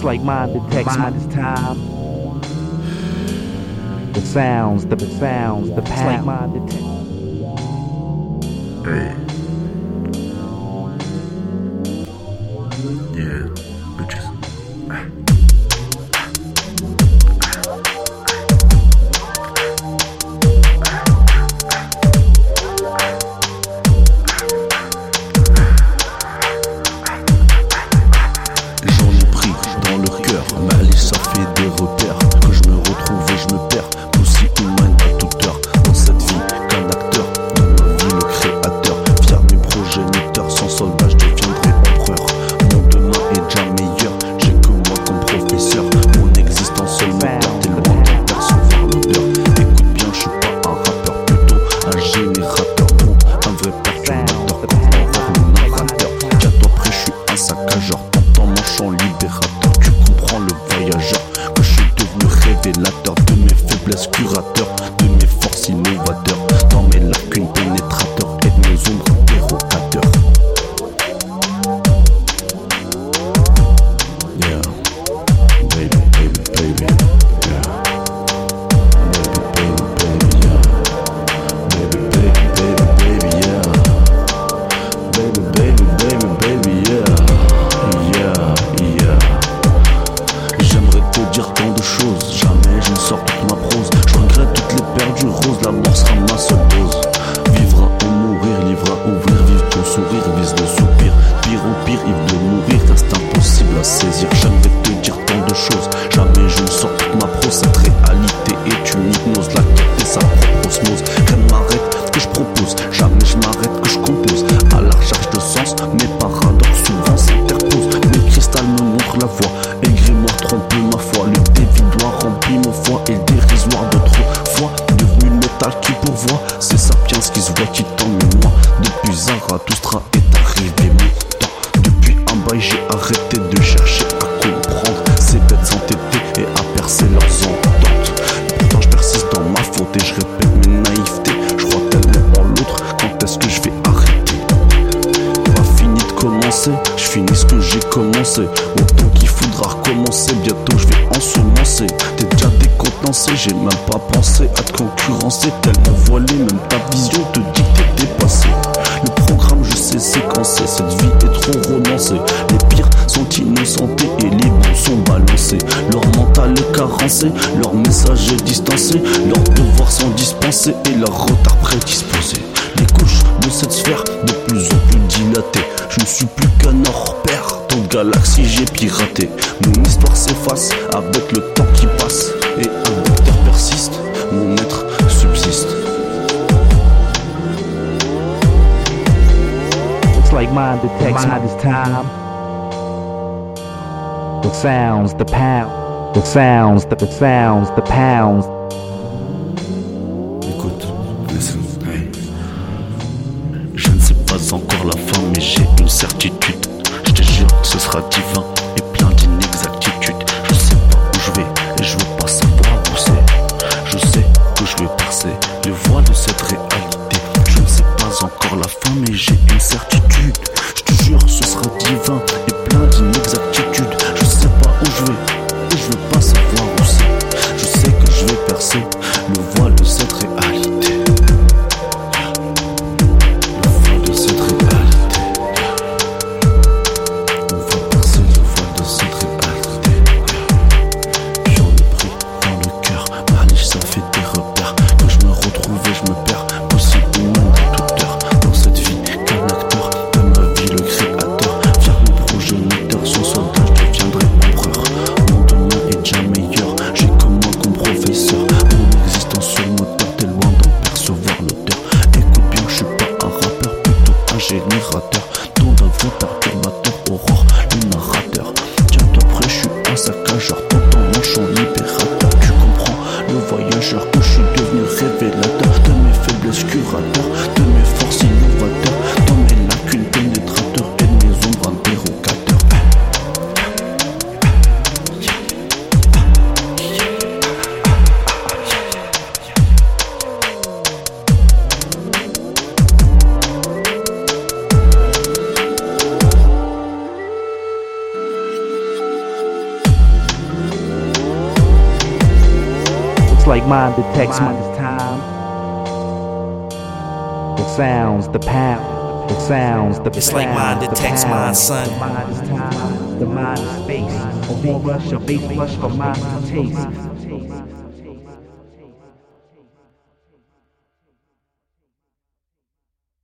It's like mine detects mine time. The sounds, the sounds, the past. It's like mine detects. Hey. Yeah, bitches. Depuis le noir. Depuis Zarathustra est arrivé mon temps. Depuis un bail, j'ai arrêté de chercher à comprendre. Ces bêtes s'entêter et à percer leurs ententes. Pourtant, je persiste dans ma faute et je répète mes naïvetés. Je crois tellement en l'autre, quand est-ce que je vais arrêter? Pas fini de commencer, je finis ce que j'ai commencé. Autant qu'il faudra recommencer, bientôt je vais ensemencer. T'es déjà décontenancé, j'ai même pas pensé à te concurrencer. Tellement voilé, même ta vision te dit. Cette vie est trop romancée. Les pires sont innocentés et les bons sont balancés. Leur mental est carencé, leur message est distancé. Leurs devoirs sont dispensés et leur retard prédisposé. Les couches de cette sphère de plus en plus dilatées. Je ne suis plus qu'un hors-père ton galaxie j'ai piraté. Mon histoire s'efface avec le temps qui passe et avec like mine detects mine is time. The sounds, the pound, the sounds, the, the sounds, the pounds. Écoute, listen, hey. Je ne sais pas encore la fin, mais j'ai une certitude. Je te jure, ce sera divin. chez les rateurs, ton de vous like mine detects my time. The sounds, the pound, the sounds, the It's like mine detects mine, son. The mind is time, the mind is space. A war rush, a bass rush for mind to taste.